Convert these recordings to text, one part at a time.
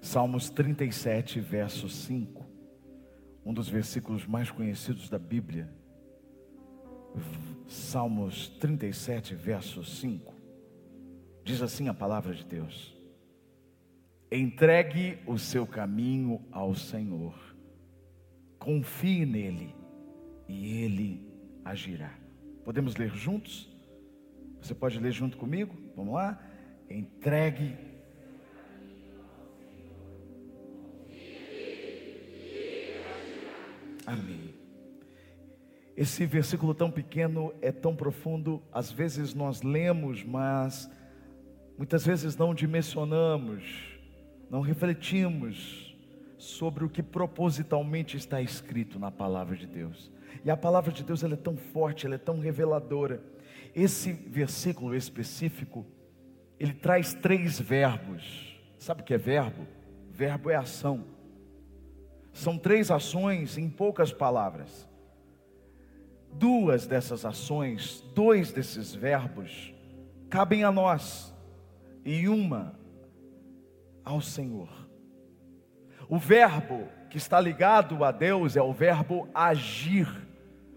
Salmos 37, verso 5, um dos versículos mais conhecidos da Bíblia. Salmos 37, verso 5. Diz assim a palavra de Deus: Entregue o seu caminho ao Senhor, confie nele e ele agirá. Podemos ler juntos? Você pode ler junto comigo? Vamos lá? Entregue Amém. Esse versículo tão pequeno é tão profundo, às vezes nós lemos, mas muitas vezes não dimensionamos, não refletimos sobre o que propositalmente está escrito na palavra de Deus. E a palavra de Deus ela é tão forte, ela é tão reveladora. Esse versículo específico, ele traz três verbos. Sabe o que é verbo? Verbo é ação. São três ações em poucas palavras. Duas dessas ações, dois desses verbos, cabem a nós, e uma ao Senhor. O verbo que está ligado a Deus é o verbo agir.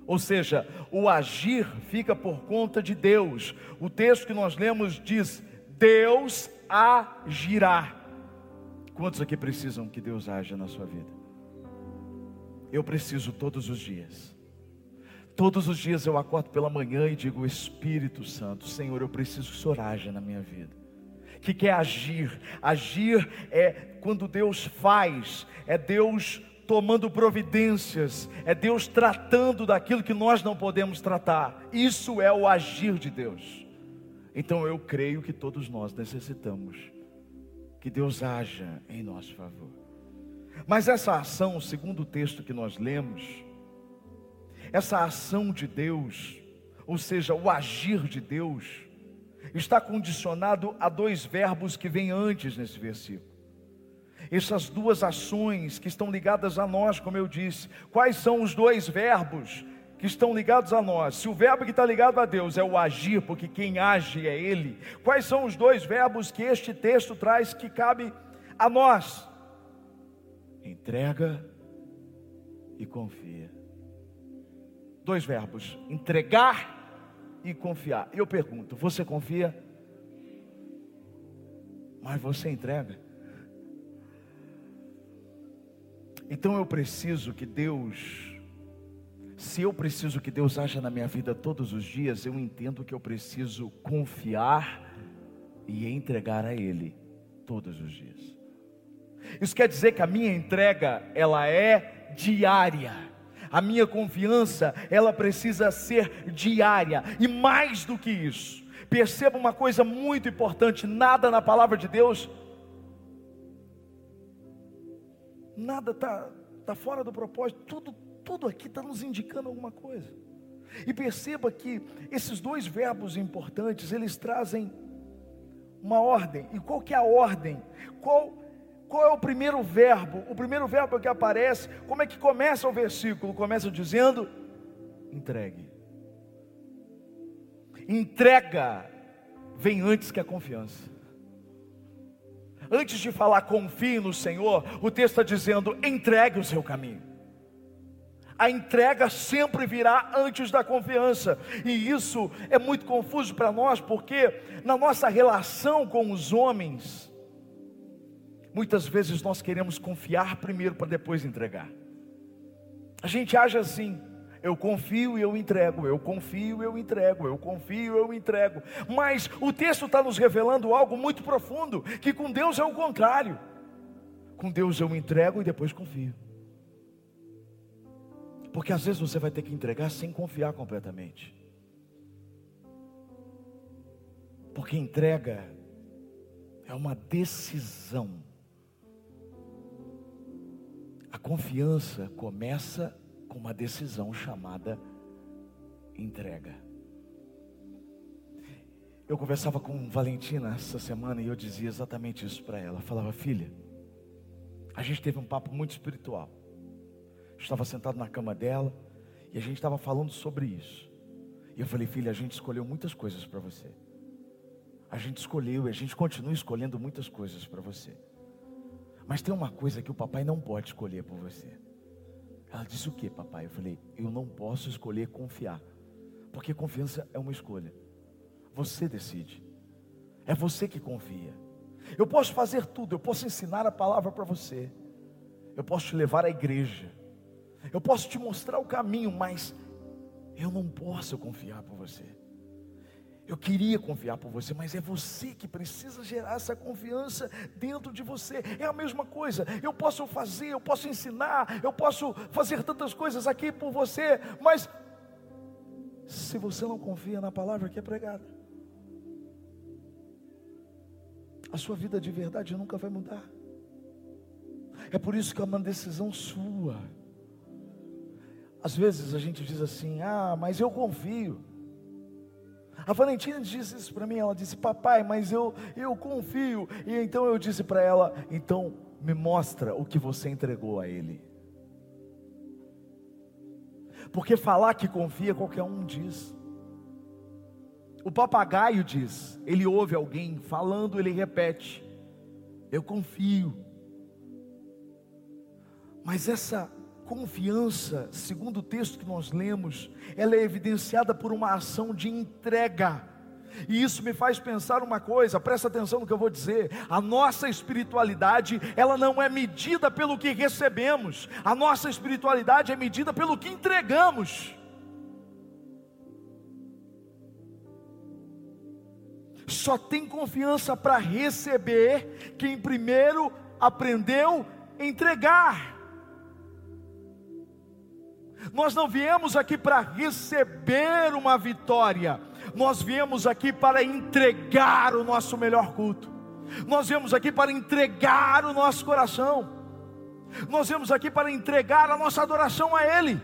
Ou seja, o agir fica por conta de Deus. O texto que nós lemos diz: Deus agirá. Quantos aqui precisam que Deus haja na sua vida? Eu preciso todos os dias. Todos os dias eu acordo pela manhã e digo: Espírito Santo, Senhor, eu preciso que o Senhor haja na minha vida. Que, que é agir? Agir é quando Deus faz, é Deus tomando providências, é Deus tratando daquilo que nós não podemos tratar. Isso é o agir de Deus. Então eu creio que todos nós necessitamos que Deus haja em nosso favor. Mas essa ação, segundo o texto que nós lemos, essa ação de Deus, ou seja, o agir de Deus, está condicionado a dois verbos que vêm antes nesse versículo. Essas duas ações que estão ligadas a nós, como eu disse, quais são os dois verbos que estão ligados a nós? Se o verbo que está ligado a Deus é o agir, porque quem age é Ele, quais são os dois verbos que este texto traz que cabe a nós? Entrega e confia. Dois verbos: entregar e confiar. Eu pergunto: você confia? Mas você entrega? Então eu preciso que Deus, se eu preciso que Deus haja na minha vida todos os dias, eu entendo que eu preciso confiar e entregar a Ele todos os dias. Isso quer dizer que a minha entrega, ela é diária. A minha confiança, ela precisa ser diária. E mais do que isso, perceba uma coisa muito importante: nada na palavra de Deus, nada está tá fora do propósito, tudo, tudo aqui está nos indicando alguma coisa. E perceba que esses dois verbos importantes, eles trazem uma ordem. E qual que é a ordem? Qual qual é o primeiro verbo? O primeiro verbo que aparece, como é que começa o versículo? Começa dizendo: entregue. Entrega vem antes que a confiança. Antes de falar confie no Senhor, o texto está dizendo: entregue o seu caminho. A entrega sempre virá antes da confiança, e isso é muito confuso para nós, porque na nossa relação com os homens, Muitas vezes nós queremos confiar primeiro para depois entregar. A gente age assim. Eu confio e eu entrego, eu confio e eu entrego, eu confio e eu entrego. Mas o texto está nos revelando algo muito profundo: que com Deus é o contrário. Com Deus eu entrego e depois confio. Porque às vezes você vai ter que entregar sem confiar completamente. Porque entrega é uma decisão confiança começa com uma decisão chamada entrega. Eu conversava com Valentina essa semana e eu dizia exatamente isso para ela. Eu falava, filha, a gente teve um papo muito espiritual. Eu estava sentado na cama dela e a gente estava falando sobre isso. E eu falei, filha, a gente escolheu muitas coisas para você. A gente escolheu e a gente continua escolhendo muitas coisas para você. Mas tem uma coisa que o papai não pode escolher por você. Ela disse o que, papai? Eu falei: Eu não posso escolher confiar, porque confiança é uma escolha. Você decide, é você que confia. Eu posso fazer tudo, eu posso ensinar a palavra para você, eu posso te levar à igreja, eu posso te mostrar o caminho, mas eu não posso confiar por você. Eu queria confiar por você, mas é você que precisa gerar essa confiança dentro de você. É a mesma coisa. Eu posso fazer, eu posso ensinar, eu posso fazer tantas coisas aqui por você, mas se você não confia na palavra que é pregada, a sua vida de verdade nunca vai mudar. É por isso que é uma decisão sua. Às vezes a gente diz assim: ah, mas eu confio. A Valentina disse isso para mim, ela disse: "Papai, mas eu eu confio". E então eu disse para ela: "Então me mostra o que você entregou a ele". Porque falar que confia qualquer um diz. O papagaio diz, ele ouve alguém falando, ele repete: "Eu confio". Mas essa confiança, segundo o texto que nós lemos, ela é evidenciada por uma ação de entrega. E isso me faz pensar uma coisa, presta atenção no que eu vou dizer. A nossa espiritualidade, ela não é medida pelo que recebemos. A nossa espiritualidade é medida pelo que entregamos. Só tem confiança para receber quem primeiro aprendeu a entregar. Nós não viemos aqui para receber uma vitória, nós viemos aqui para entregar o nosso melhor culto, nós viemos aqui para entregar o nosso coração, nós viemos aqui para entregar a nossa adoração a Ele.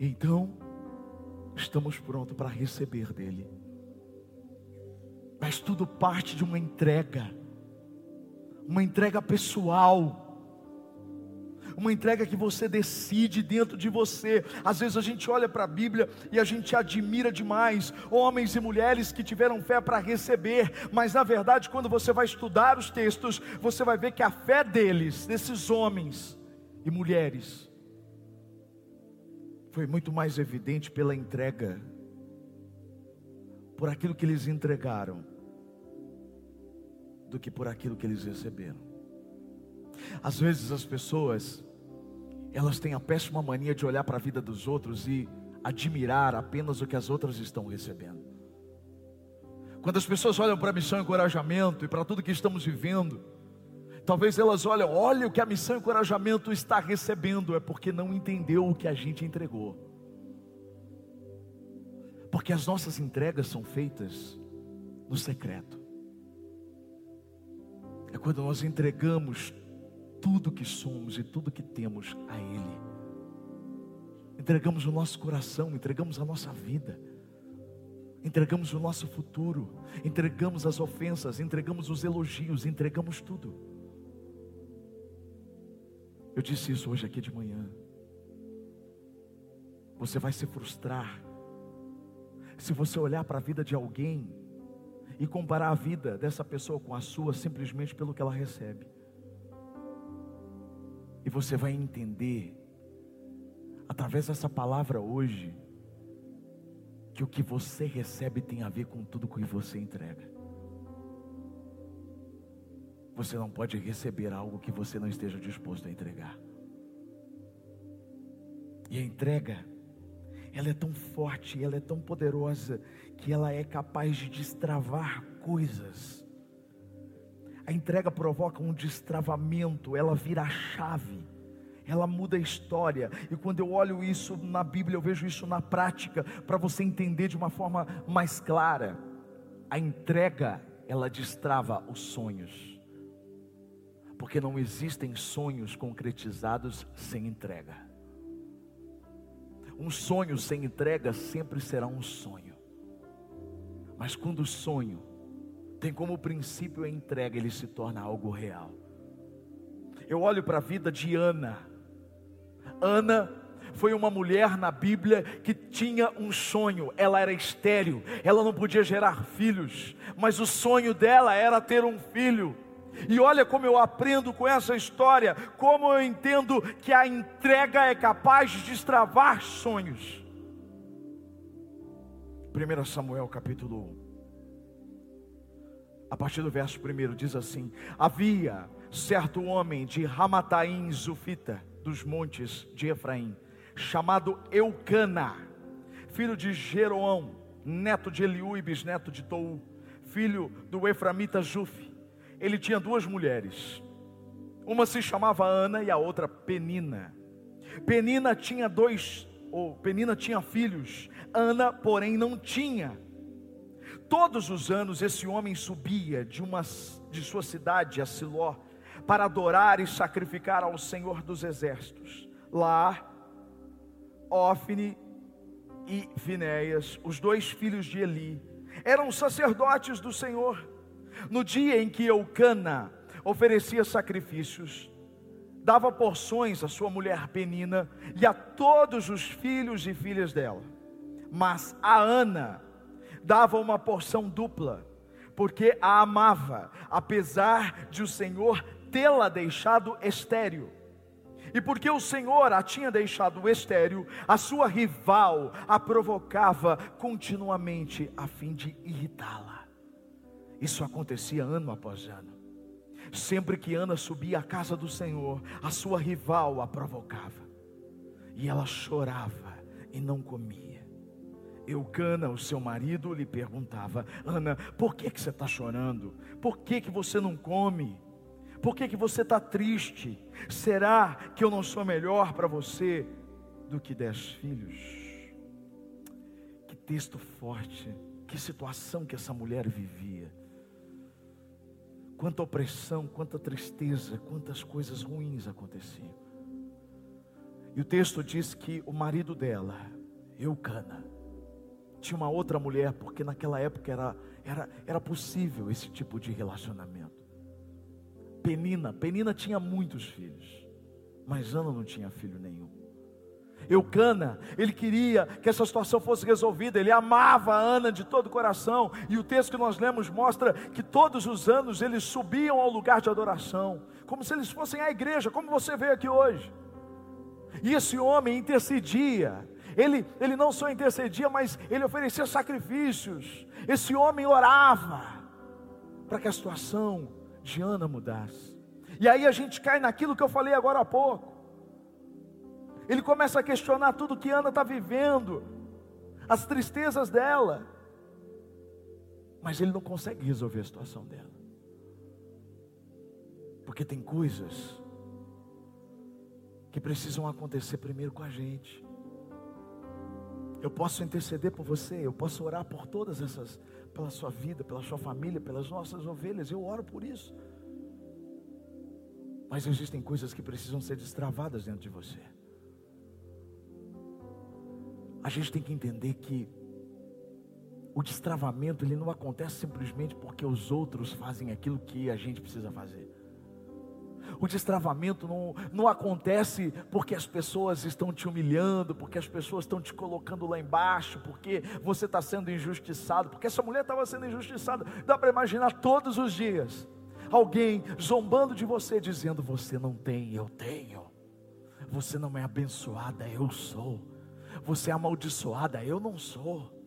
Então, estamos prontos para receber dEle, mas tudo parte de uma entrega, uma entrega pessoal uma entrega que você decide dentro de você. Às vezes a gente olha para a Bíblia e a gente admira demais homens e mulheres que tiveram fé para receber, mas na verdade, quando você vai estudar os textos, você vai ver que a fé deles, desses homens e mulheres, foi muito mais evidente pela entrega, por aquilo que eles entregaram, do que por aquilo que eles receberam. Às vezes as pessoas, elas têm a péssima mania de olhar para a vida dos outros e admirar apenas o que as outras estão recebendo. Quando as pessoas olham para a missão e encorajamento e para tudo que estamos vivendo, talvez elas olhem, olha o que a missão e encorajamento está recebendo, é porque não entendeu o que a gente entregou. Porque as nossas entregas são feitas no secreto. É quando nós entregamos tudo que somos e tudo que temos a Ele. Entregamos o nosso coração, entregamos a nossa vida, entregamos o nosso futuro, entregamos as ofensas, entregamos os elogios, entregamos tudo. Eu disse isso hoje aqui de manhã. Você vai se frustrar se você olhar para a vida de alguém e comparar a vida dessa pessoa com a sua simplesmente pelo que ela recebe. E você vai entender, através dessa palavra hoje, que o que você recebe tem a ver com tudo que você entrega. Você não pode receber algo que você não esteja disposto a entregar. E a entrega, ela é tão forte, ela é tão poderosa, que ela é capaz de destravar coisas a entrega provoca um destravamento, ela vira a chave, ela muda a história. E quando eu olho isso na Bíblia, eu vejo isso na prática, para você entender de uma forma mais clara. A entrega, ela destrava os sonhos, porque não existem sonhos concretizados sem entrega. Um sonho sem entrega sempre será um sonho, mas quando o sonho tem como princípio a entrega, ele se torna algo real. Eu olho para a vida de Ana. Ana foi uma mulher na Bíblia que tinha um sonho, ela era estéril, ela não podia gerar filhos, mas o sonho dela era ter um filho. E olha como eu aprendo com essa história, como eu entendo que a entrega é capaz de destravar sonhos. 1 Samuel capítulo 1. A partir do verso 1 diz assim: Havia certo homem de Ramataim Zufita, dos montes de Efraim, chamado Eucana, filho de Jeroão, neto de Eliú e bisneto de Tou, filho do Eframita Jufi ele tinha duas mulheres. Uma se chamava Ana e a outra Penina. Penina tinha dois, ou Penina tinha filhos. Ana, porém, não tinha. Todos os anos esse homem subia de uma de sua cidade a Siló para adorar e sacrificar ao Senhor dos exércitos. Lá, Ofne e Finéias, os dois filhos de Eli, eram sacerdotes do Senhor. No dia em que Eucana oferecia sacrifícios, dava porções à sua mulher Penina e a todos os filhos e filhas dela. Mas a Ana dava uma porção dupla, porque a amava, apesar de o Senhor tê-la deixado estéril. E porque o Senhor a tinha deixado estéril, a sua rival a provocava continuamente a fim de irritá-la. Isso acontecia ano após ano. Sempre que Ana subia à casa do Senhor, a sua rival a provocava. E ela chorava e não comia. Eucana, o seu marido, lhe perguntava: Ana, por que, que você está chorando? Por que, que você não come? Por que, que você está triste? Será que eu não sou melhor para você do que dez filhos? Que texto forte, que situação que essa mulher vivia quanta opressão, quanta tristeza, quantas coisas ruins aconteciam. E o texto diz que o marido dela, Eucana, tinha uma outra mulher, porque naquela época era, era, era possível esse tipo de relacionamento. Penina, Penina tinha muitos filhos, mas Ana não tinha filho nenhum. Eucana, ele queria que essa situação fosse resolvida, ele amava a Ana de todo o coração, e o texto que nós lemos mostra que todos os anos eles subiam ao lugar de adoração, como se eles fossem a igreja, como você veio aqui hoje. E esse homem intercedia, ele, ele não só intercedia, mas ele oferecia sacrifícios. Esse homem orava para que a situação de Ana mudasse. E aí a gente cai naquilo que eu falei agora há pouco. Ele começa a questionar tudo que Ana está vivendo, as tristezas dela, mas ele não consegue resolver a situação dela, porque tem coisas que precisam acontecer primeiro com a gente. Eu posso interceder por você, eu posso orar por todas essas, pela sua vida, pela sua família, pelas nossas ovelhas, eu oro por isso. Mas existem coisas que precisam ser destravadas dentro de você a gente tem que entender que o destravamento ele não acontece simplesmente porque os outros fazem aquilo que a gente precisa fazer. O destravamento não, não acontece porque as pessoas estão te humilhando, porque as pessoas estão te colocando lá embaixo, porque você está sendo injustiçado, porque essa mulher estava sendo injustiçada. Dá para imaginar todos os dias alguém zombando de você, dizendo: Você não tem, eu tenho. Você não é abençoada, eu sou. Você é amaldiçoada, eu não sou.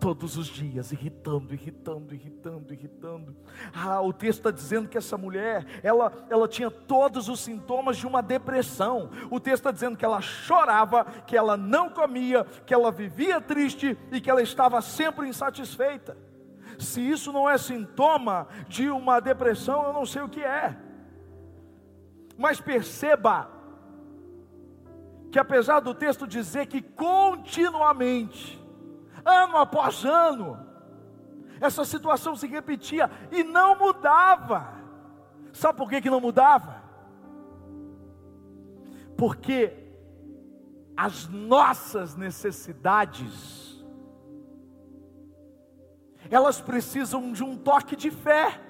Todos os dias, irritando, irritando, irritando, irritando. Ah, o texto está dizendo que essa mulher, ela, ela tinha todos os sintomas de uma depressão. O texto está dizendo que ela chorava, que ela não comia, que ela vivia triste e que ela estava sempre insatisfeita. Se isso não é sintoma de uma depressão, eu não sei o que é. Mas perceba, que apesar do texto dizer que continuamente, ano após ano, essa situação se repetia e não mudava. Sabe por que, que não mudava? Porque as nossas necessidades, elas precisam de um toque de fé.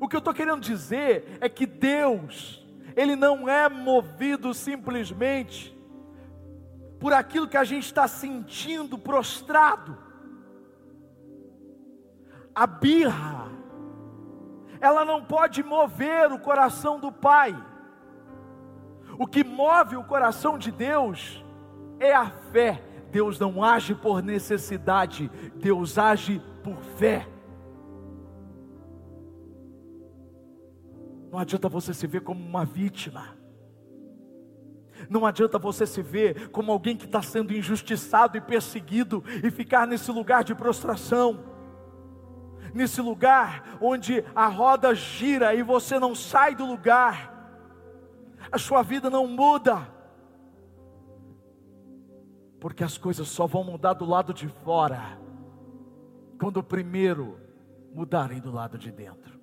O que eu estou querendo dizer é que Deus, ele não é movido simplesmente por aquilo que a gente está sentindo prostrado. A birra, ela não pode mover o coração do Pai. O que move o coração de Deus é a fé. Deus não age por necessidade, Deus age por fé. Não adianta você se ver como uma vítima. Não adianta você se ver como alguém que está sendo injustiçado e perseguido e ficar nesse lugar de prostração, nesse lugar onde a roda gira e você não sai do lugar, a sua vida não muda, porque as coisas só vão mudar do lado de fora, quando primeiro mudarem do lado de dentro.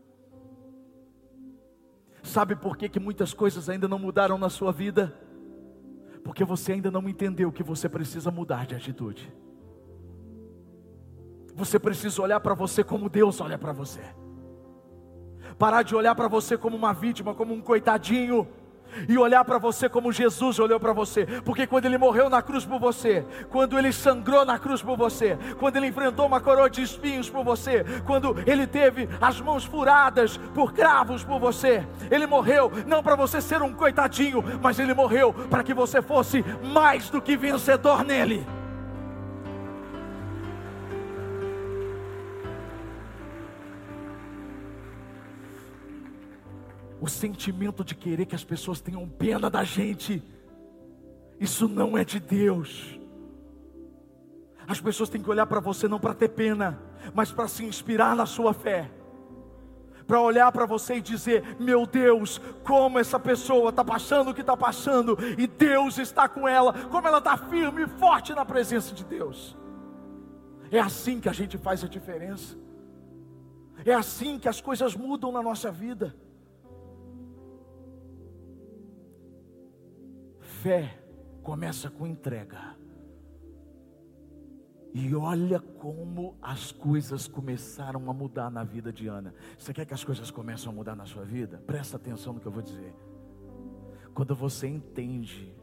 Sabe por que, que muitas coisas ainda não mudaram na sua vida? Porque você ainda não entendeu que você precisa mudar de atitude. Você precisa olhar para você como Deus olha para você. Parar de olhar para você como uma vítima, como um coitadinho e olhar para você como Jesus olhou para você, porque quando ele morreu na cruz por você, quando ele sangrou na cruz por você, quando ele enfrentou uma coroa de espinhos por você, quando ele teve as mãos furadas por cravos por você, ele morreu não para você ser um coitadinho, mas ele morreu para que você fosse mais do que vencedor nele. O sentimento de querer que as pessoas tenham pena da gente, isso não é de Deus. As pessoas têm que olhar para você não para ter pena, mas para se inspirar na sua fé. Para olhar para você e dizer: Meu Deus, como essa pessoa está passando o que está passando, e Deus está com ela, como ela está firme e forte na presença de Deus. É assim que a gente faz a diferença, é assim que as coisas mudam na nossa vida. Fé começa com entrega. E olha como as coisas começaram a mudar na vida de Ana. Você quer que as coisas comecem a mudar na sua vida? Presta atenção no que eu vou dizer. Quando você entende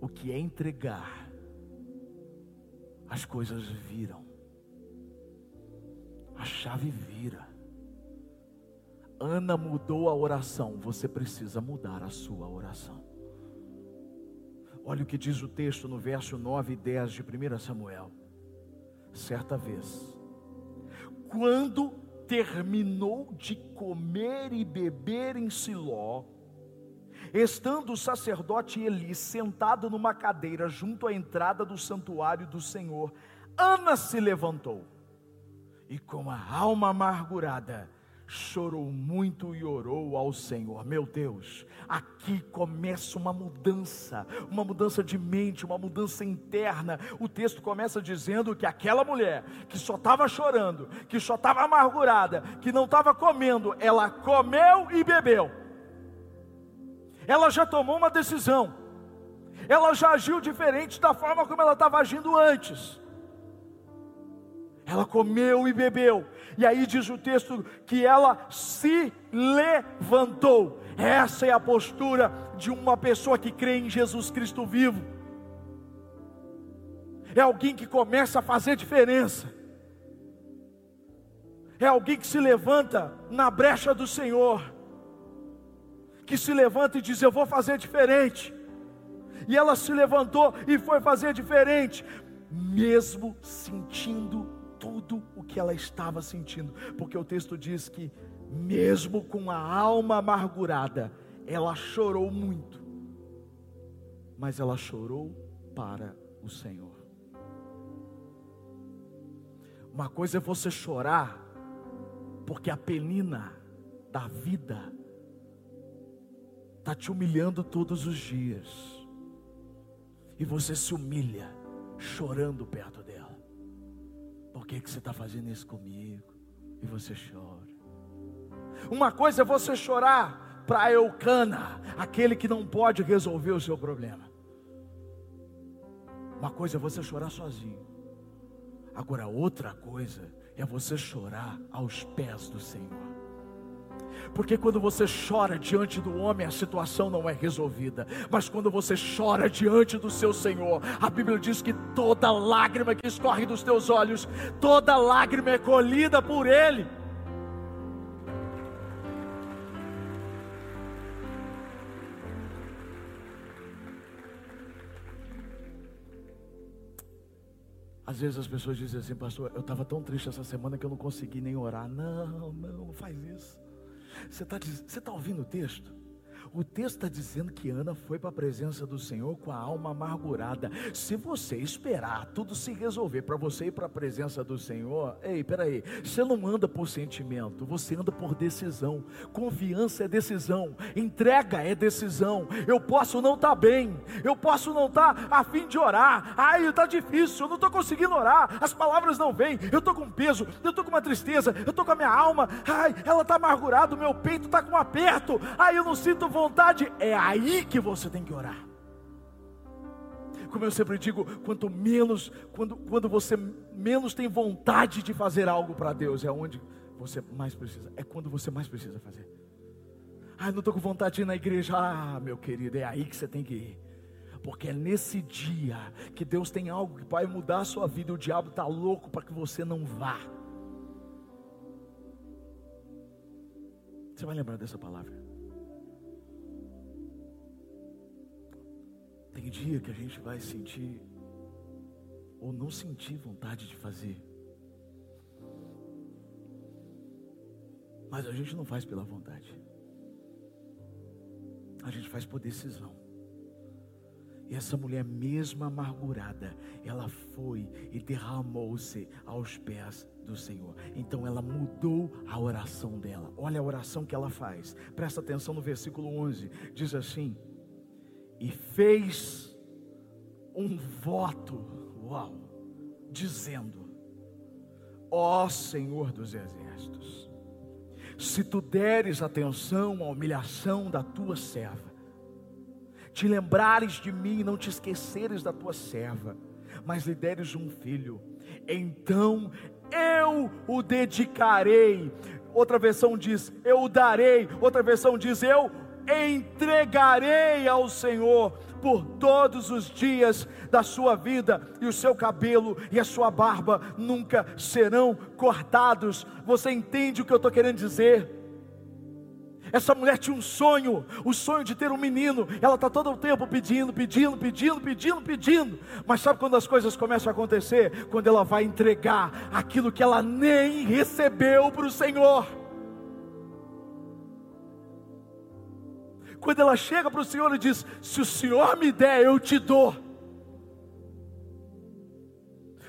o que é entregar, as coisas viram. A chave vira. Ana mudou a oração, você precisa mudar a sua oração. Olha o que diz o texto no verso 9 e 10 de 1 Samuel. Certa vez, quando terminou de comer e beber em Siló, estando o sacerdote Eli sentado numa cadeira junto à entrada do santuário do Senhor, Ana se levantou e com a alma amargurada, chorou muito e orou ao Senhor. Meu Deus, aqui começa uma mudança, uma mudança de mente, uma mudança interna. O texto começa dizendo que aquela mulher que só estava chorando, que só estava amargurada, que não estava comendo, ela comeu e bebeu. Ela já tomou uma decisão. Ela já agiu diferente da forma como ela estava agindo antes. Ela comeu e bebeu. E aí diz o texto que ela se levantou. Essa é a postura de uma pessoa que crê em Jesus Cristo vivo. É alguém que começa a fazer diferença. É alguém que se levanta na brecha do Senhor. Que se levanta e diz: Eu vou fazer diferente. E ela se levantou e foi fazer diferente, mesmo sentindo tudo o que ela estava sentindo, porque o texto diz que, mesmo com a alma amargurada, ela chorou muito, mas ela chorou para o Senhor. Uma coisa é você chorar, porque a penina da vida está te humilhando todos os dias, e você se humilha chorando perto dela. Por que, que você está fazendo isso comigo? E você chora. Uma coisa é você chorar para Eucana, aquele que não pode resolver o seu problema. Uma coisa é você chorar sozinho. Agora, outra coisa é você chorar aos pés do Senhor. Porque quando você chora diante do homem, a situação não é resolvida. Mas quando você chora diante do seu Senhor, a Bíblia diz que toda lágrima que escorre dos teus olhos, toda lágrima é colhida por Ele. Às vezes as pessoas dizem assim, pastor, eu estava tão triste essa semana que eu não consegui nem orar. Não, não, não faz isso. Você está tá ouvindo o texto? O texto está dizendo que Ana foi para a presença do Senhor com a alma amargurada. Se você esperar tudo se resolver para você ir para a presença do Senhor, ei, peraí, você não anda por sentimento, você anda por decisão. Confiança é decisão, entrega é decisão. Eu posso não estar tá bem, eu posso não estar tá a fim de orar. Ai, está difícil, eu não estou conseguindo orar, as palavras não vêm, eu estou com peso, eu estou com uma tristeza, eu estou com a minha alma, ai, ela está amargurada, o meu peito está com um aperto, ai, eu não sinto vontade, é aí que você tem que orar. Como eu sempre digo, quanto menos, quando, quando você menos tem vontade de fazer algo para Deus, é onde você mais precisa, é quando você mais precisa fazer. Ah, não estou com vontade de ir na igreja. Ah, meu querido, é aí que você tem que ir. Porque é nesse dia que Deus tem algo que vai mudar a sua vida. O diabo está louco para que você não vá. Você vai lembrar dessa palavra. Tem dia que a gente vai sentir ou não sentir vontade de fazer. Mas a gente não faz pela vontade. A gente faz por decisão. E essa mulher, mesmo amargurada, ela foi e derramou-se aos pés do Senhor. Então ela mudou a oração dela. Olha a oração que ela faz. Presta atenção no versículo 11. Diz assim: e fez um voto, uau, dizendo: Ó oh Senhor dos exércitos, se tu deres atenção à humilhação da tua serva, te lembrares de mim e não te esqueceres da tua serva, mas lhe deres um filho, então eu o dedicarei. Outra versão diz: eu o darei. Outra versão diz: eu entregarei ao Senhor por todos os dias da sua vida, e o seu cabelo e a sua barba nunca serão cortados. Você entende o que eu estou querendo dizer? Essa mulher tinha um sonho, o sonho de ter um menino. Ela está todo o tempo pedindo, pedindo, pedindo, pedindo, pedindo. Mas sabe quando as coisas começam a acontecer? Quando ela vai entregar aquilo que ela nem recebeu para o Senhor. Quando ela chega para o Senhor e diz: Se o Senhor me der, eu te dou.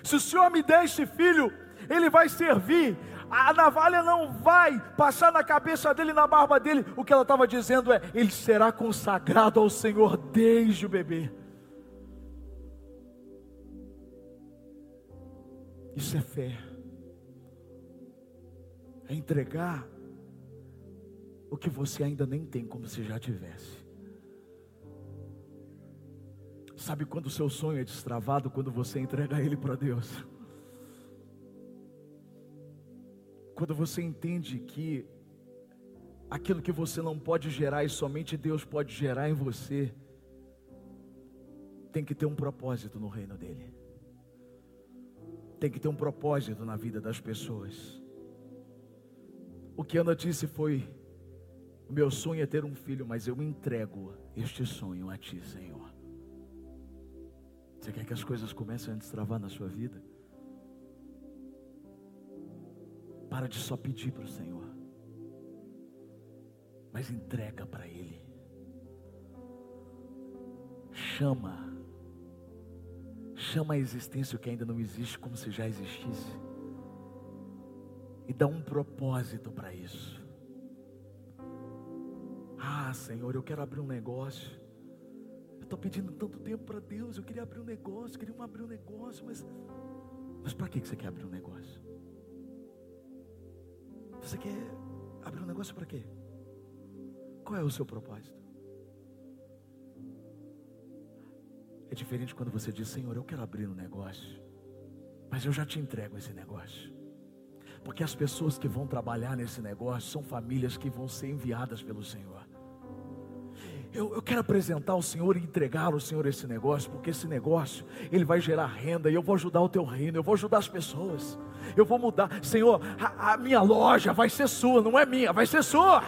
Se o Senhor me der esse filho, ele vai servir. A navalha não vai passar na cabeça dele, na barba dele. O que ela estava dizendo é: ele será consagrado ao Senhor desde o bebê. Isso é fé. É entregar o que você ainda nem tem, como se já tivesse. Sabe quando o seu sonho é destravado? Quando você entrega ele para Deus. Quando você entende que aquilo que você não pode gerar e somente Deus pode gerar em você, tem que ter um propósito no reino dele. Tem que ter um propósito na vida das pessoas. O que Ana disse foi: o meu sonho é ter um filho, mas eu entrego este sonho a Ti, Senhor. Você quer que as coisas comecem a destravar na sua vida? Para de só pedir para o Senhor, mas entrega para Ele. Chama, chama a existência que ainda não existe como se já existisse, e dá um propósito para isso. Ah, Senhor, eu quero abrir um negócio. Eu estou pedindo tanto tempo para Deus. Eu queria abrir um negócio, queria abrir um negócio, mas, mas para que você quer abrir um negócio? Você quer abrir um negócio para quê? Qual é o seu propósito? É diferente quando você diz, Senhor, eu quero abrir um negócio, mas eu já te entrego esse negócio. Porque as pessoas que vão trabalhar nesse negócio são famílias que vão ser enviadas pelo Senhor. Eu, eu quero apresentar ao Senhor e entregar ao Senhor esse negócio, porque esse negócio, ele vai gerar renda, e eu vou ajudar o teu reino, eu vou ajudar as pessoas, eu vou mudar, Senhor, a, a minha loja vai ser sua, não é minha, vai ser sua.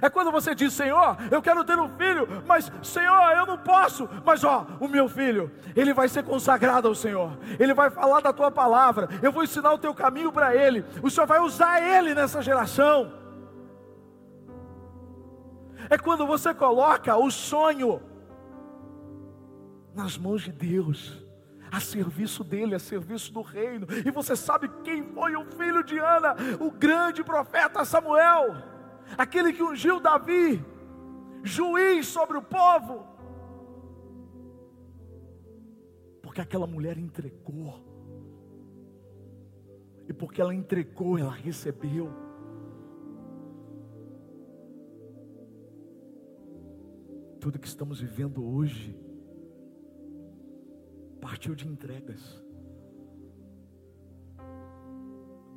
É quando você diz, Senhor, eu quero ter um filho, mas Senhor, eu não posso. Mas ó, o meu filho, ele vai ser consagrado ao Senhor. Ele vai falar da tua palavra. Eu vou ensinar o teu caminho para ele. O Senhor vai usar ele nessa geração. É quando você coloca o sonho nas mãos de Deus a serviço dele, a serviço do reino. E você sabe quem foi o filho de Ana, o grande profeta Samuel, aquele que ungiu Davi, juiz sobre o povo. Porque aquela mulher entregou. E porque ela entregou, ela recebeu. Tudo que estamos vivendo hoje partiu de entregas.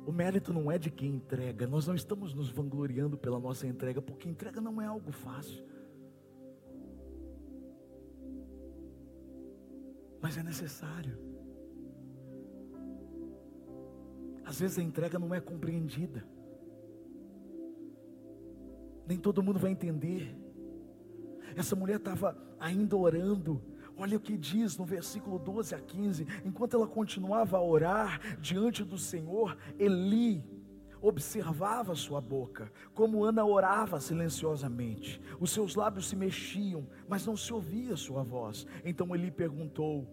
O mérito não é de quem entrega, nós não estamos nos vangloriando pela nossa entrega, porque entrega não é algo fácil. Mas é necessário. Às vezes a entrega não é compreendida. Nem todo mundo vai entender. Essa mulher estava ainda orando, Olha o que diz no versículo 12 a 15: enquanto ela continuava a orar diante do Senhor, Eli observava sua boca, como Ana orava silenciosamente. Os seus lábios se mexiam, mas não se ouvia sua voz. Então Eli perguntou: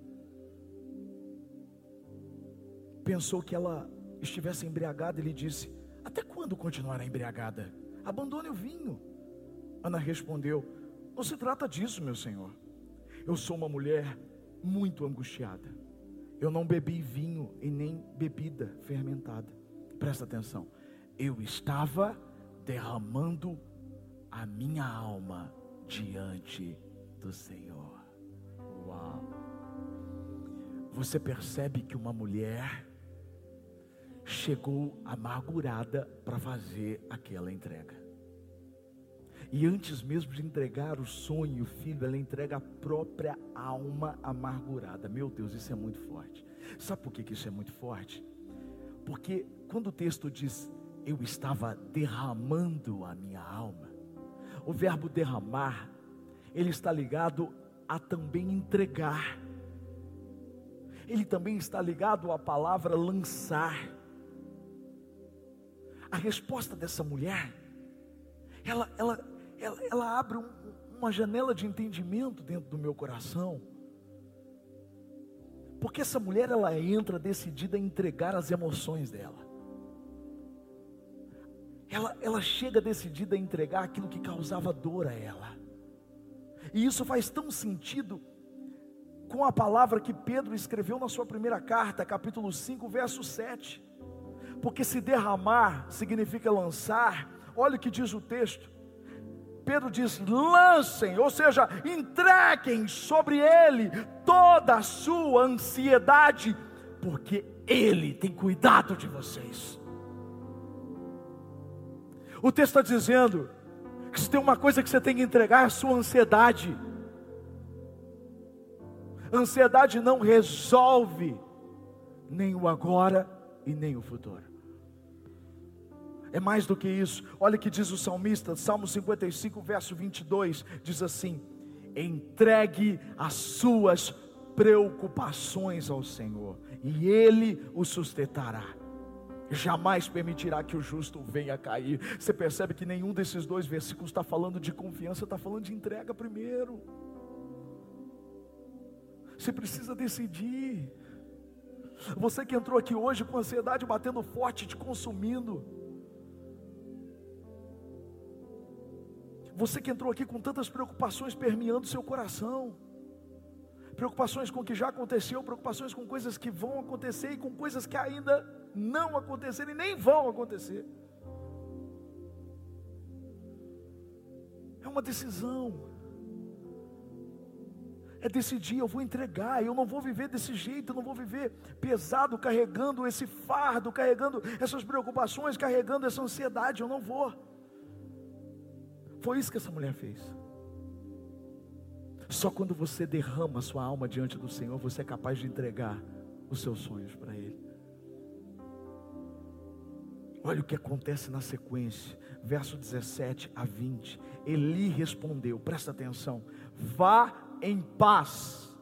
Pensou que ela estivesse embriagada, ele disse: Até quando continuará embriagada? Abandone o vinho. Ana respondeu: Não se trata disso, meu senhor. Eu sou uma mulher muito angustiada. Eu não bebi vinho e nem bebida fermentada. Presta atenção. Eu estava derramando a minha alma diante do Senhor. Uau! Você percebe que uma mulher chegou amargurada para fazer aquela entrega. E antes mesmo de entregar o sonho, o filho, ela entrega a própria alma amargurada. Meu Deus, isso é muito forte. Sabe por que isso é muito forte? Porque quando o texto diz, eu estava derramando a minha alma, o verbo derramar, ele está ligado a também entregar. Ele também está ligado à palavra lançar. A resposta dessa mulher, ela, ela, ela, ela abre um, uma janela de entendimento dentro do meu coração. Porque essa mulher ela entra decidida a entregar as emoções dela. Ela, ela chega decidida a entregar aquilo que causava dor a ela. E isso faz tão sentido com a palavra que Pedro escreveu na sua primeira carta, capítulo 5, verso 7. Porque se derramar significa lançar, olha o que diz o texto: Pedro diz: lancem, ou seja, entreguem sobre ele toda a sua ansiedade, porque ele tem cuidado de vocês. O texto está dizendo que se tem uma coisa que você tem que entregar é a sua ansiedade. Ansiedade não resolve nem o agora e nem o futuro é mais do que isso. Olha o que diz o salmista, Salmo 55, verso 22, diz assim: entregue as suas preocupações ao Senhor, e Ele o sustentará. Jamais permitirá que o justo venha cair. Você percebe que nenhum desses dois versículos está falando de confiança, está falando de entrega primeiro. Você precisa decidir. Você que entrou aqui hoje com ansiedade batendo forte, te consumindo. Você que entrou aqui com tantas preocupações permeando seu coração, preocupações com o que já aconteceu, preocupações com coisas que vão acontecer e com coisas que ainda não aconteceram e nem vão acontecer. É uma decisão. É decidir, eu vou entregar, eu não vou viver desse jeito, eu não vou viver pesado, carregando esse fardo, carregando essas preocupações, carregando essa ansiedade, eu não vou. Foi isso que essa mulher fez. Só quando você derrama sua alma diante do Senhor, você é capaz de entregar os seus sonhos para Ele. Olha o que acontece na sequência, verso 17 a 20. Eli respondeu, presta atenção: vá em paz,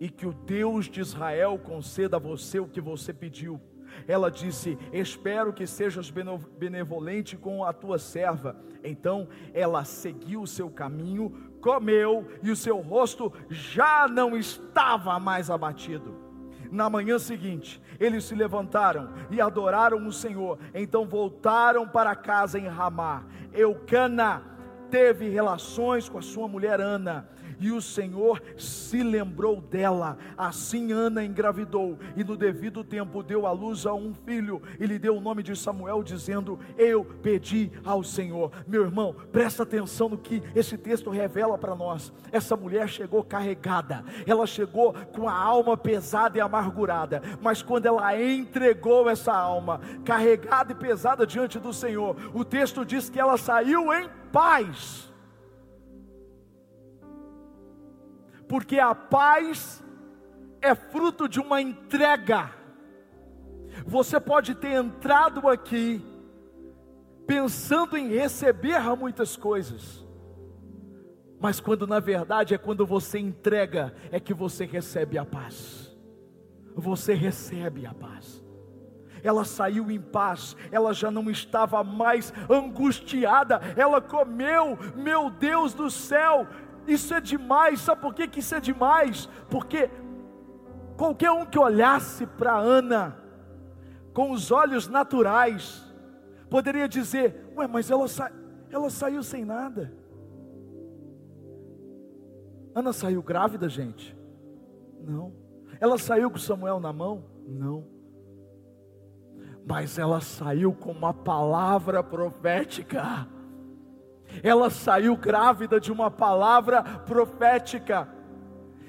e que o Deus de Israel conceda a você o que você pediu. Ela disse: Espero que sejas benevolente com a tua serva. Então ela seguiu o seu caminho, comeu, e o seu rosto já não estava mais abatido. Na manhã seguinte, eles se levantaram e adoraram o Senhor. Então voltaram para casa em Ramá. Eucana teve relações com a sua mulher Ana e o Senhor se lembrou dela. Assim Ana engravidou e no devido tempo deu à luz a um filho e lhe deu o nome de Samuel, dizendo: Eu pedi ao Senhor. Meu irmão, presta atenção no que esse texto revela para nós. Essa mulher chegou carregada, ela chegou com a alma pesada e amargurada, mas quando ela entregou essa alma carregada e pesada diante do Senhor, o texto diz que ela saiu em paz. Porque a paz é fruto de uma entrega. Você pode ter entrado aqui pensando em receber muitas coisas, mas quando na verdade é quando você entrega, é que você recebe a paz. Você recebe a paz. Ela saiu em paz, ela já não estava mais angustiada, ela comeu, meu Deus do céu, isso é demais, sabe por que, que isso é demais? Porque qualquer um que olhasse para Ana com os olhos naturais, poderia dizer: Ué, mas ela, sa ela saiu sem nada. Ana saiu grávida, gente? Não. Ela saiu com Samuel na mão? Não. Mas ela saiu com uma palavra profética ela saiu grávida de uma palavra profética.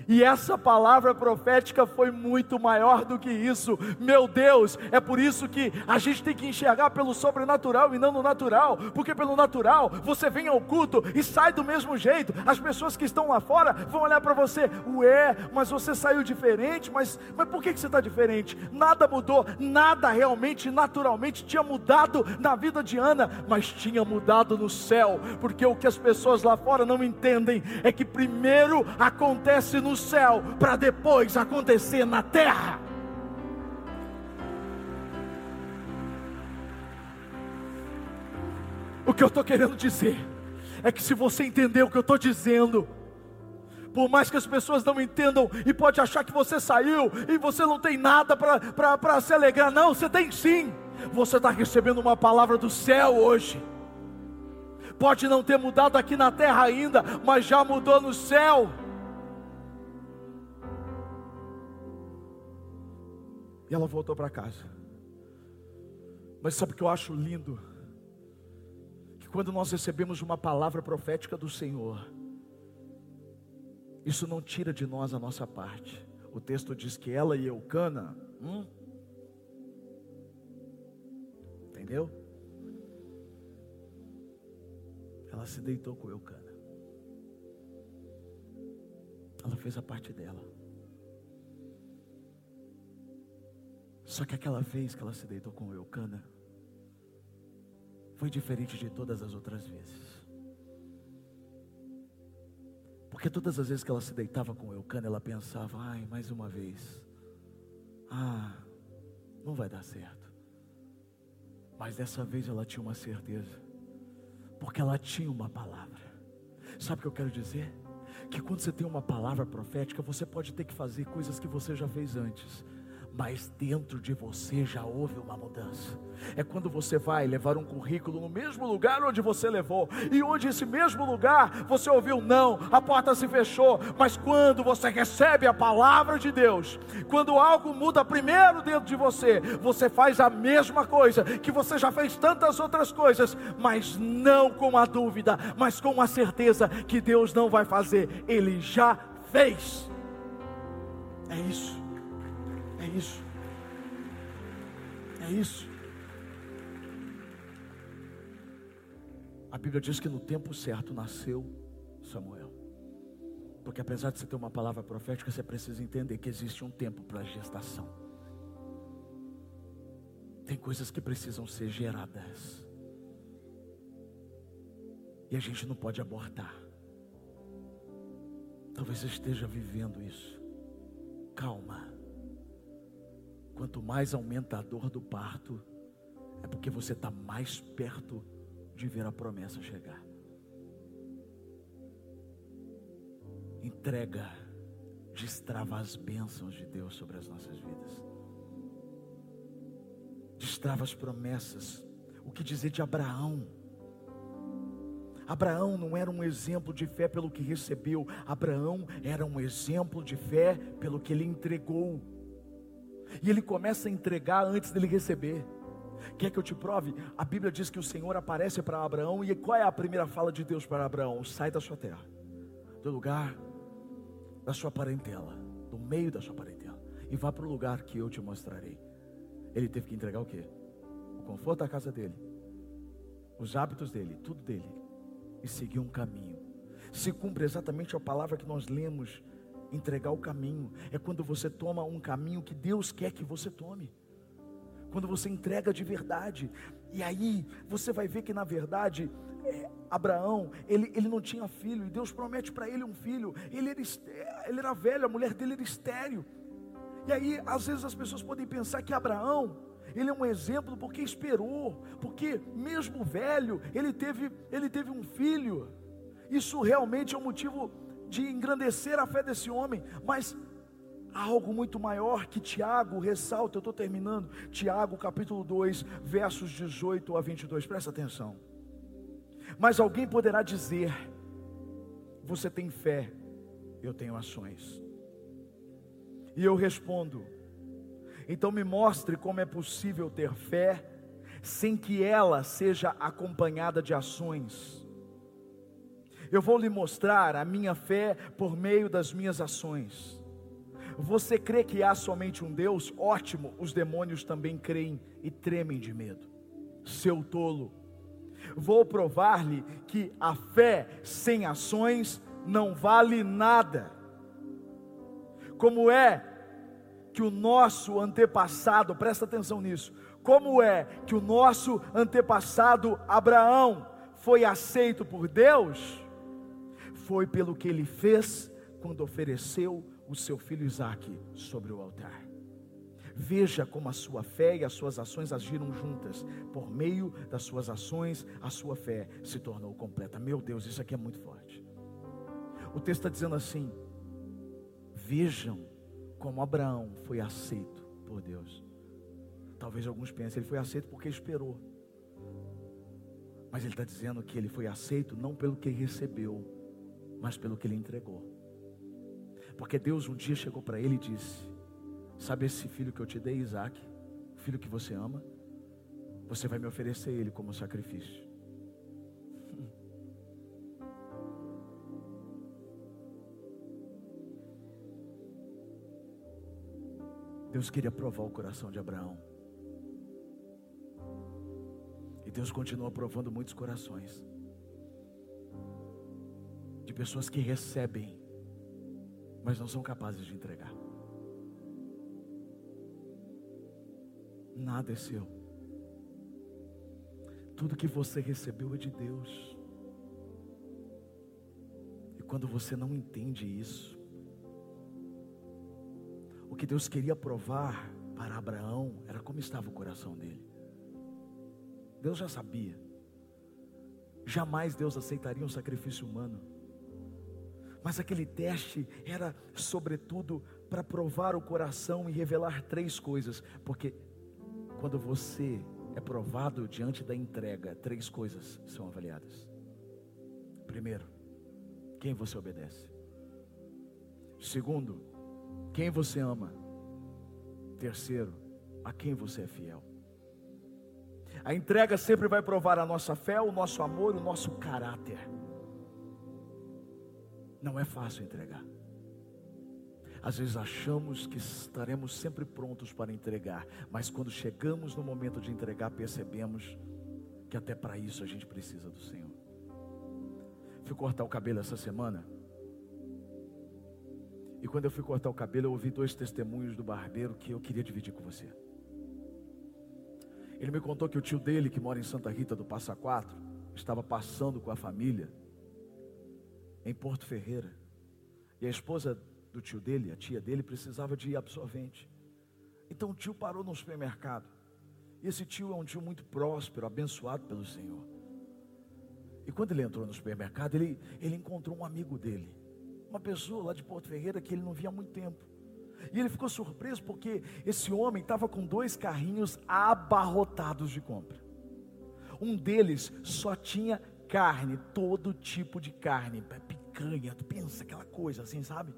E essa palavra profética foi muito maior do que isso. Meu Deus, é por isso que a gente tem que enxergar pelo sobrenatural e não no natural, porque pelo natural você vem ao culto e sai do mesmo jeito. As pessoas que estão lá fora vão olhar para você, ué, mas você saiu diferente, mas, mas por que, que você está diferente? Nada mudou, nada realmente, naturalmente tinha mudado na vida de Ana, mas tinha mudado no céu, porque o que as pessoas lá fora não entendem é que primeiro acontece no céu para depois acontecer na terra. O que eu estou querendo dizer é que se você entender o que eu estou dizendo, por mais que as pessoas não entendam e pode achar que você saiu e você não tem nada para se alegrar, não, você tem sim. Você está recebendo uma palavra do céu hoje. Pode não ter mudado aqui na terra ainda, mas já mudou no céu. E ela voltou para casa. Mas sabe o que eu acho lindo? Que quando nós recebemos uma palavra profética do Senhor, isso não tira de nós a nossa parte. O texto diz que ela e Eucana, hum, entendeu? Ela se deitou com Eucana. Ela fez a parte dela. Só que aquela vez que ela se deitou com Eucana, foi diferente de todas as outras vezes. Porque todas as vezes que ela se deitava com Eucana, ela pensava: ai, mais uma vez, ah, não vai dar certo. Mas dessa vez ela tinha uma certeza, porque ela tinha uma palavra. Sabe o que eu quero dizer? Que quando você tem uma palavra profética, você pode ter que fazer coisas que você já fez antes, mas dentro de você já houve uma mudança. É quando você vai levar um currículo no mesmo lugar onde você levou, e onde esse mesmo lugar você ouviu não, a porta se fechou, mas quando você recebe a palavra de Deus, quando algo muda primeiro dentro de você, você faz a mesma coisa que você já fez tantas outras coisas, mas não com a dúvida, mas com a certeza que Deus não vai fazer, Ele já fez. É isso. É isso. É isso. A Bíblia diz que no tempo certo nasceu Samuel. Porque apesar de você ter uma palavra profética, você precisa entender que existe um tempo para a gestação. Tem coisas que precisam ser geradas. E a gente não pode abortar. Talvez você esteja vivendo isso. Calma. Quanto mais aumenta a dor do parto, é porque você está mais perto de ver a promessa chegar. Entrega, destrava as bênçãos de Deus sobre as nossas vidas. Destrava as promessas. O que dizer de Abraão? Abraão não era um exemplo de fé pelo que recebeu, Abraão era um exemplo de fé pelo que ele entregou. E ele começa a entregar antes dele receber. Quer que eu te prove? A Bíblia diz que o Senhor aparece para Abraão e qual é a primeira fala de Deus para Abraão? Sai da sua terra, do lugar da sua parentela, do meio da sua parentela, e vá para o lugar que eu te mostrarei. Ele teve que entregar o quê? O conforto da casa dele, os hábitos dele, tudo dele e seguir um caminho. Se cumpre exatamente a palavra que nós lemos, entregar o caminho. É quando você toma um caminho que Deus quer que você tome. Quando você entrega de verdade. E aí você vai ver que na verdade é, Abraão, ele, ele não tinha filho, e Deus promete para ele um filho. Ele era, ele era velho, a mulher dele era estéreo. E aí, às vezes as pessoas podem pensar que Abraão, ele é um exemplo porque esperou, porque mesmo velho, ele teve, ele teve um filho. Isso realmente é um motivo de engrandecer a fé desse homem, mas há algo muito maior que Tiago ressalta, eu estou terminando, Tiago capítulo 2, versos 18 a 22, presta atenção. Mas alguém poderá dizer: Você tem fé, eu tenho ações. E eu respondo: então me mostre como é possível ter fé sem que ela seja acompanhada de ações. Eu vou lhe mostrar a minha fé por meio das minhas ações. Você crê que há somente um Deus? Ótimo, os demônios também creem e tremem de medo. Seu tolo. Vou provar-lhe que a fé sem ações não vale nada. Como é que o nosso antepassado, presta atenção nisso, como é que o nosso antepassado Abraão foi aceito por Deus? Foi pelo que ele fez quando ofereceu o seu filho Isaque sobre o altar. Veja como a sua fé e as suas ações agiram juntas. Por meio das suas ações, a sua fé se tornou completa. Meu Deus, isso aqui é muito forte. O texto está dizendo assim: Vejam como Abraão foi aceito por Deus. Talvez alguns pensem, ele foi aceito porque esperou. Mas ele está dizendo que ele foi aceito não pelo que recebeu, mas pelo que ele entregou. Porque Deus um dia chegou para ele e disse: Sabe esse filho que eu te dei, Isaac, o filho que você ama? Você vai me oferecer ele como sacrifício. Deus queria provar o coração de Abraão. E Deus continua provando muitos corações. Pessoas que recebem, mas não são capazes de entregar. Nada é seu. Tudo que você recebeu é de Deus. E quando você não entende isso, o que Deus queria provar para Abraão era como estava o coração dele. Deus já sabia. Jamais Deus aceitaria um sacrifício humano. Mas aquele teste era, sobretudo, para provar o coração e revelar três coisas. Porque quando você é provado diante da entrega, três coisas são avaliadas. Primeiro, quem você obedece. Segundo, quem você ama. Terceiro, a quem você é fiel. A entrega sempre vai provar a nossa fé, o nosso amor, o nosso caráter. Não é fácil entregar. Às vezes achamos que estaremos sempre prontos para entregar, mas quando chegamos no momento de entregar, percebemos que até para isso a gente precisa do Senhor. Fui cortar o cabelo essa semana. E quando eu fui cortar o cabelo, eu ouvi dois testemunhos do barbeiro que eu queria dividir com você. Ele me contou que o tio dele, que mora em Santa Rita do Passa Quatro, estava passando com a família em Porto Ferreira. E a esposa do tio dele, a tia dele, precisava de absorvente. Então o tio parou no supermercado. E esse tio é um tio muito próspero, abençoado pelo Senhor. E quando ele entrou no supermercado, ele, ele encontrou um amigo dele, uma pessoa lá de Porto Ferreira que ele não via há muito tempo. E ele ficou surpreso porque esse homem estava com dois carrinhos abarrotados de compra. Um deles só tinha carne, todo tipo de carne, picanha, tu pensa aquela coisa assim, sabe?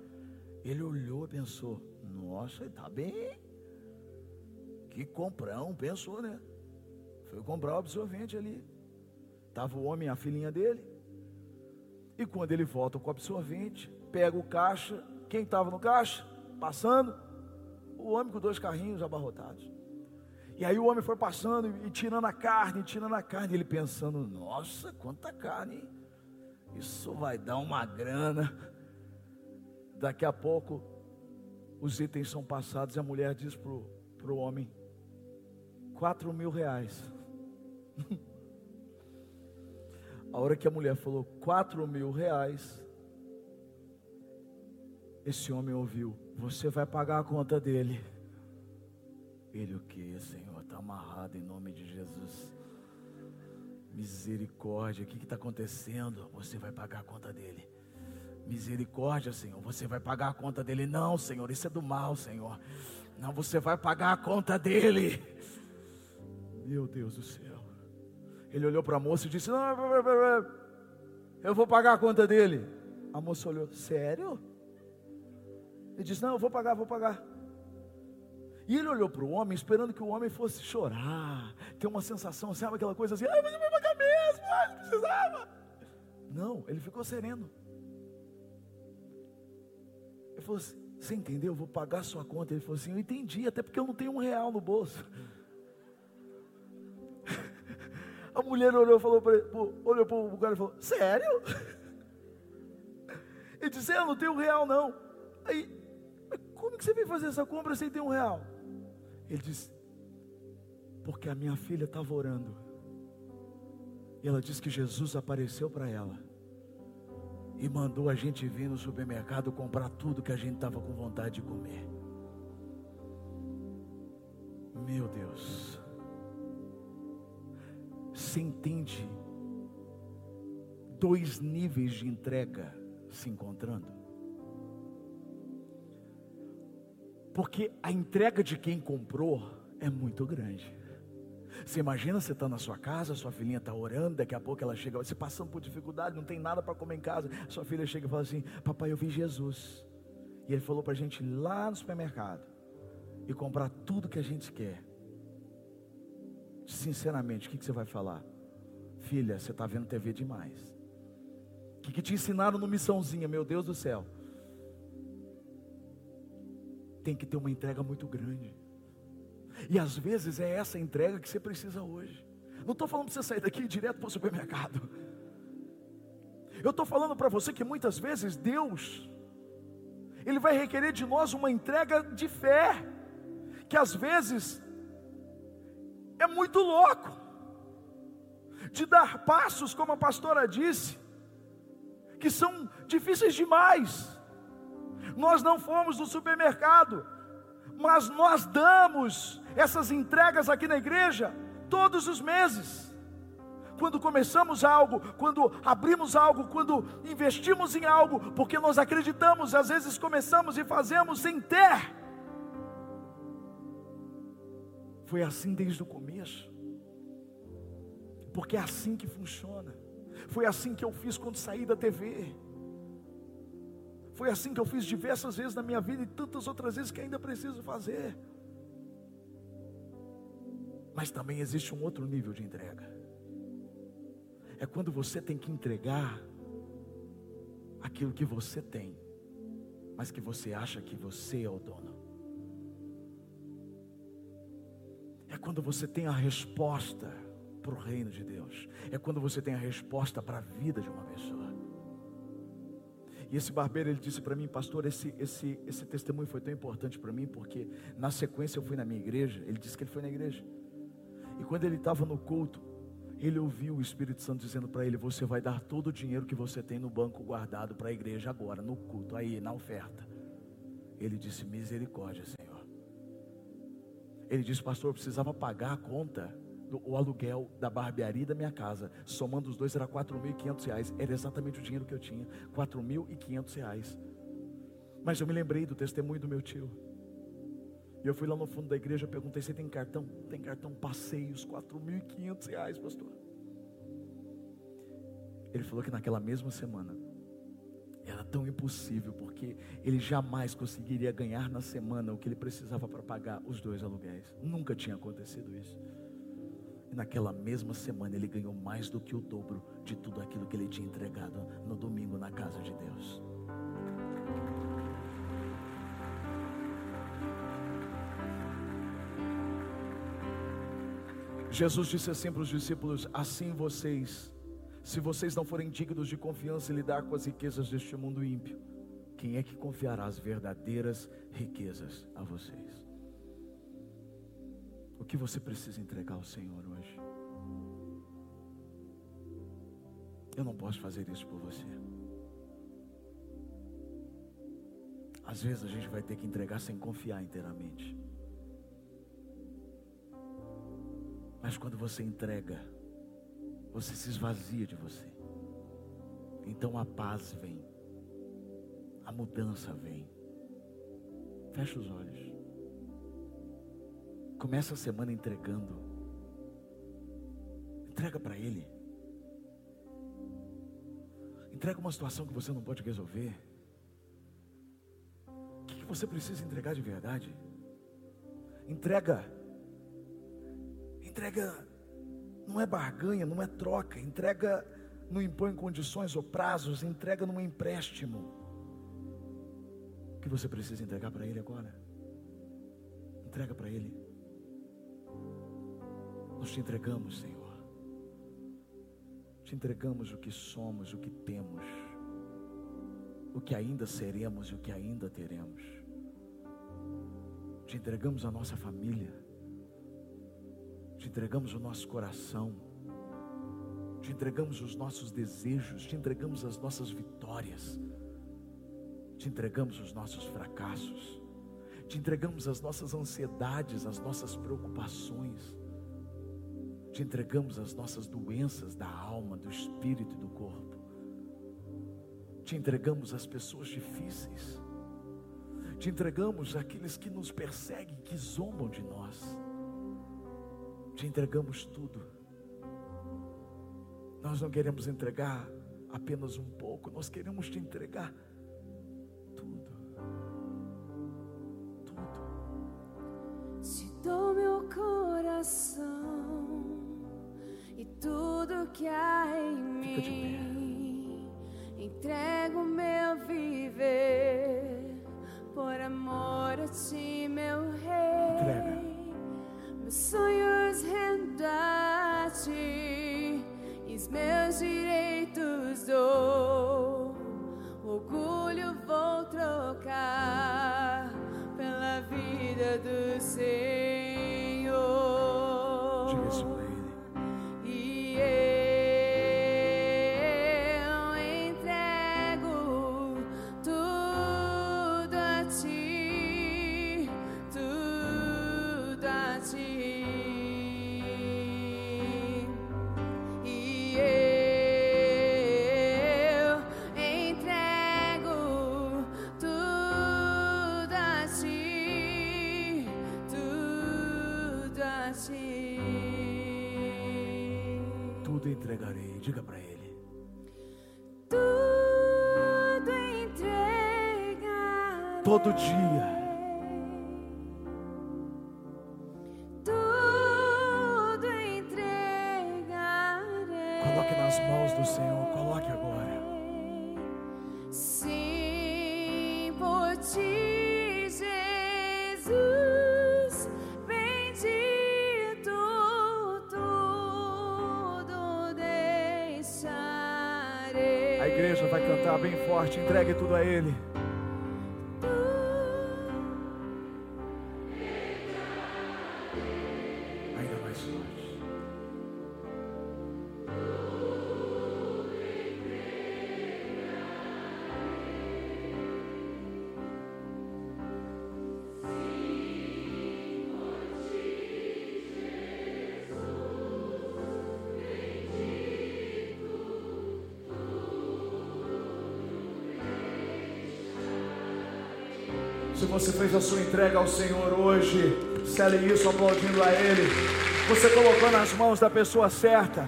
Ele olhou e pensou: Nossa, está bem. Que comprão, pensou, né? Foi comprar o absorvente ali. Estava o homem a filhinha dele. E quando ele volta com o absorvente, pega o caixa. Quem estava no caixa? Passando. O homem com dois carrinhos abarrotados. E aí o homem foi passando e tirando a carne, tirando a carne. Ele pensando: Nossa, quanta carne, hein? Isso vai dar uma grana. Daqui a pouco, os itens são passados e a mulher diz para o homem: quatro mil reais. a hora que a mulher falou quatro mil reais, esse homem ouviu: Você vai pagar a conta dele. Ele, o que, Senhor? Está amarrado em nome de Jesus. Misericórdia, o que está acontecendo? Você vai pagar a conta dele. Misericórdia, Senhor, você vai pagar a conta dele. Não, Senhor, isso é do mal, Senhor. Não, você vai pagar a conta dele. Meu Deus do céu. Ele olhou para a moça e disse: Não, eu vou pagar a conta dele. A moça olhou: Sério? Ele disse: Não, eu vou pagar, vou pagar. E ele olhou para o homem, esperando que o homem fosse chorar, ter uma sensação, sabe aquela coisa assim: Ah, mas eu vou pagar mesmo, ah, não precisava. Não, ele ficou sereno. Ele falou assim: Você entendeu? Eu vou pagar a sua conta. Ele falou assim: Eu entendi, até porque eu não tenho um real no bolso. A mulher olhou, falou para olhou para o cara e falou: Sério? Ele disse: Eu não tenho um real, não. Aí, como que você veio fazer essa compra sem ter um real? Ele disse: Porque a minha filha estava orando. E ela disse que Jesus apareceu para ela e mandou a gente vir no supermercado comprar tudo que a gente estava com vontade de comer. Meu Deus. Você entende dois níveis de entrega se encontrando? Porque a entrega de quem comprou é muito grande. Você imagina você está na sua casa, sua filhinha está orando, daqui a pouco ela chega, você passando por dificuldade, não tem nada para comer em casa. Sua filha chega e fala assim: Papai, eu vi Jesus. E ele falou para a gente ir lá no supermercado e comprar tudo que a gente quer. Sinceramente, o que, que você vai falar? Filha, você está vendo TV demais. O que, que te ensinaram no missãozinha, meu Deus do céu? Tem que ter uma entrega muito grande. E às vezes é essa entrega que você precisa hoje. Não estou falando para você sair daqui direto para o supermercado. Eu estou falando para você que muitas vezes Deus, Ele vai requerer de nós uma entrega de fé, que às vezes é muito louco, de dar passos, como a pastora disse, que são difíceis demais. Nós não fomos no supermercado, mas nós damos essas entregas aqui na igreja todos os meses. Quando começamos algo, quando abrimos algo, quando investimos em algo, porque nós acreditamos, às vezes começamos e fazemos sem ter. Foi assim desde o começo, porque é assim que funciona. Foi assim que eu fiz quando saí da TV. Foi assim que eu fiz diversas vezes na minha vida e tantas outras vezes que ainda preciso fazer. Mas também existe um outro nível de entrega. É quando você tem que entregar aquilo que você tem, mas que você acha que você é o dono. É quando você tem a resposta para o reino de Deus. É quando você tem a resposta para a vida de uma pessoa. E esse barbeiro ele disse para mim, pastor, esse, esse, esse testemunho foi tão importante para mim, porque na sequência eu fui na minha igreja. Ele disse que ele foi na igreja. E quando ele estava no culto, ele ouviu o Espírito Santo dizendo para ele: Você vai dar todo o dinheiro que você tem no banco guardado para a igreja agora, no culto, aí, na oferta. Ele disse: Misericórdia, Senhor. Ele disse: Pastor, eu precisava pagar a conta, o aluguel da barbearia da minha casa. Somando os dois era 4.500 reais. Era exatamente o dinheiro que eu tinha: 4.500 reais. Mas eu me lembrei do testemunho do meu tio. E eu fui lá no fundo da igreja, perguntei: Você tem cartão? Tem cartão passeios, 4.500 reais, pastor. Ele falou que naquela mesma semana era tão impossível, porque ele jamais conseguiria ganhar na semana o que ele precisava para pagar os dois aluguéis. Nunca tinha acontecido isso. E naquela mesma semana ele ganhou mais do que o dobro de tudo aquilo que ele tinha entregado no domingo na casa de Deus. Jesus disse assim para os discípulos: Assim vocês, se vocês não forem dignos de confiança e lidar com as riquezas deste mundo ímpio, quem é que confiará as verdadeiras riquezas a vocês? O que você precisa entregar ao Senhor hoje? Eu não posso fazer isso por você. Às vezes a gente vai ter que entregar sem confiar inteiramente. Mas quando você entrega, você se esvazia de você. Então a paz vem, a mudança vem. Fecha os olhos. Começa a semana entregando. Entrega para Ele. Entrega uma situação que você não pode resolver. O que, você precisa entregar de verdade? Entrega Entrega não é barganha, não é troca. Entrega não impõe condições ou prazos. Entrega num empréstimo. O que você precisa entregar para Ele agora? Entrega para Ele. Nós te entregamos, Senhor. Te entregamos o que somos, o que temos, o que ainda seremos e o que ainda teremos. Te entregamos a nossa família. Te entregamos o nosso coração, te entregamos os nossos desejos, te entregamos as nossas vitórias, te entregamos os nossos fracassos, te entregamos as nossas ansiedades, as nossas preocupações, te entregamos as nossas doenças da alma, do espírito e do corpo, te entregamos as pessoas difíceis, te entregamos aqueles que nos perseguem, que zombam de nós te entregamos tudo. Nós não queremos entregar apenas um pouco, nós queremos te entregar tudo. Tudo. Te dou meu coração tudo que há em mim. Entrego meu viver por amor a ti, meu rei. Entrega. Meus sonhos rendo a ti, e os meus direitos dou. Orgulho vou trocar pela vida do Senhor. Diga isso ti. Tudo entregarei. Diga para Ele. Tudo entregar. Todo dia. Se você fez a sua entrega ao Senhor hoje, cele isso aplaudindo a Ele. Você colocou nas mãos da pessoa certa.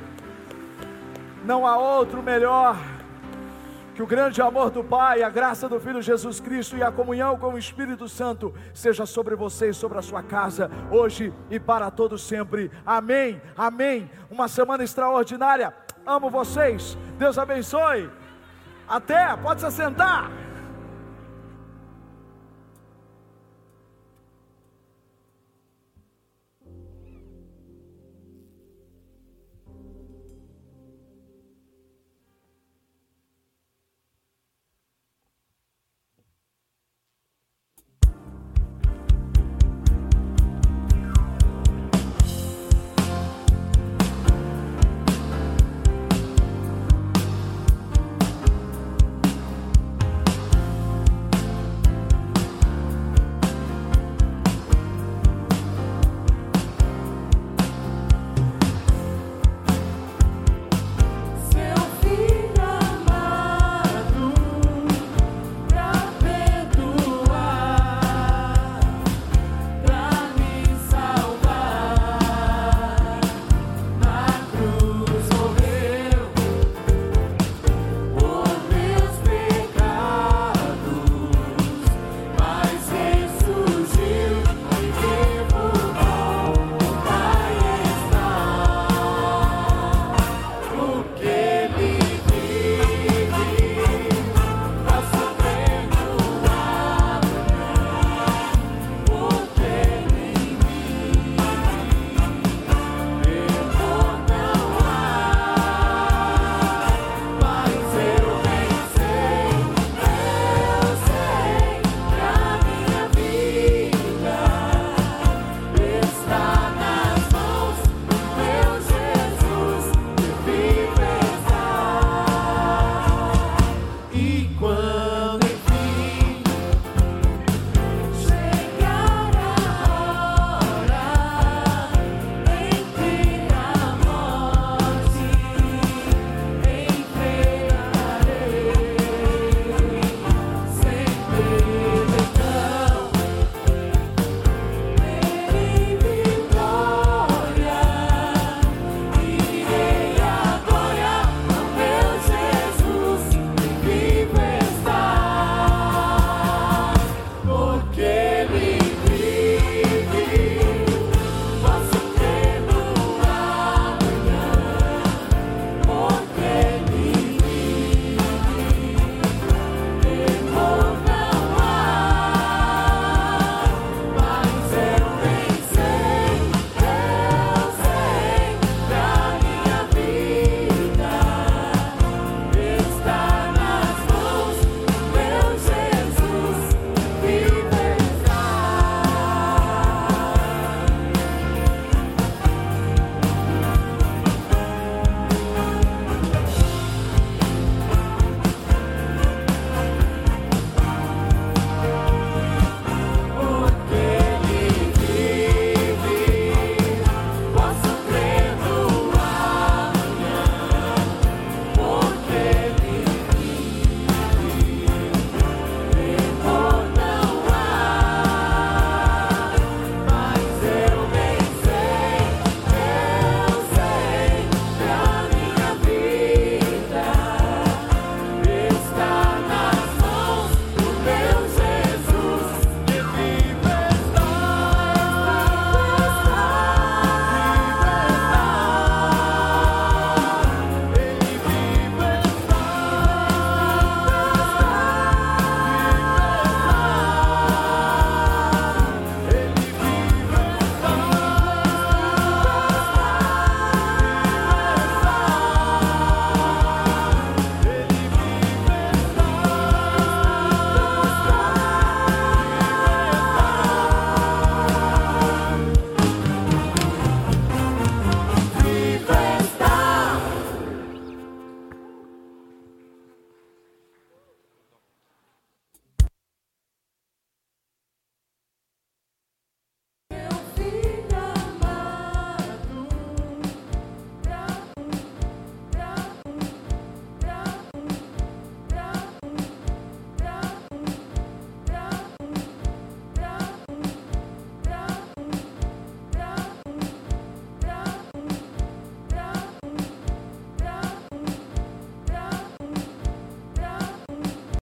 Não há outro melhor. Que o grande amor do Pai, a graça do Filho Jesus Cristo e a comunhão com o Espírito Santo seja sobre você e sobre a sua casa, hoje e para todos sempre. Amém. Amém. Uma semana extraordinária. Amo vocês. Deus abençoe. Até, pode se sentar.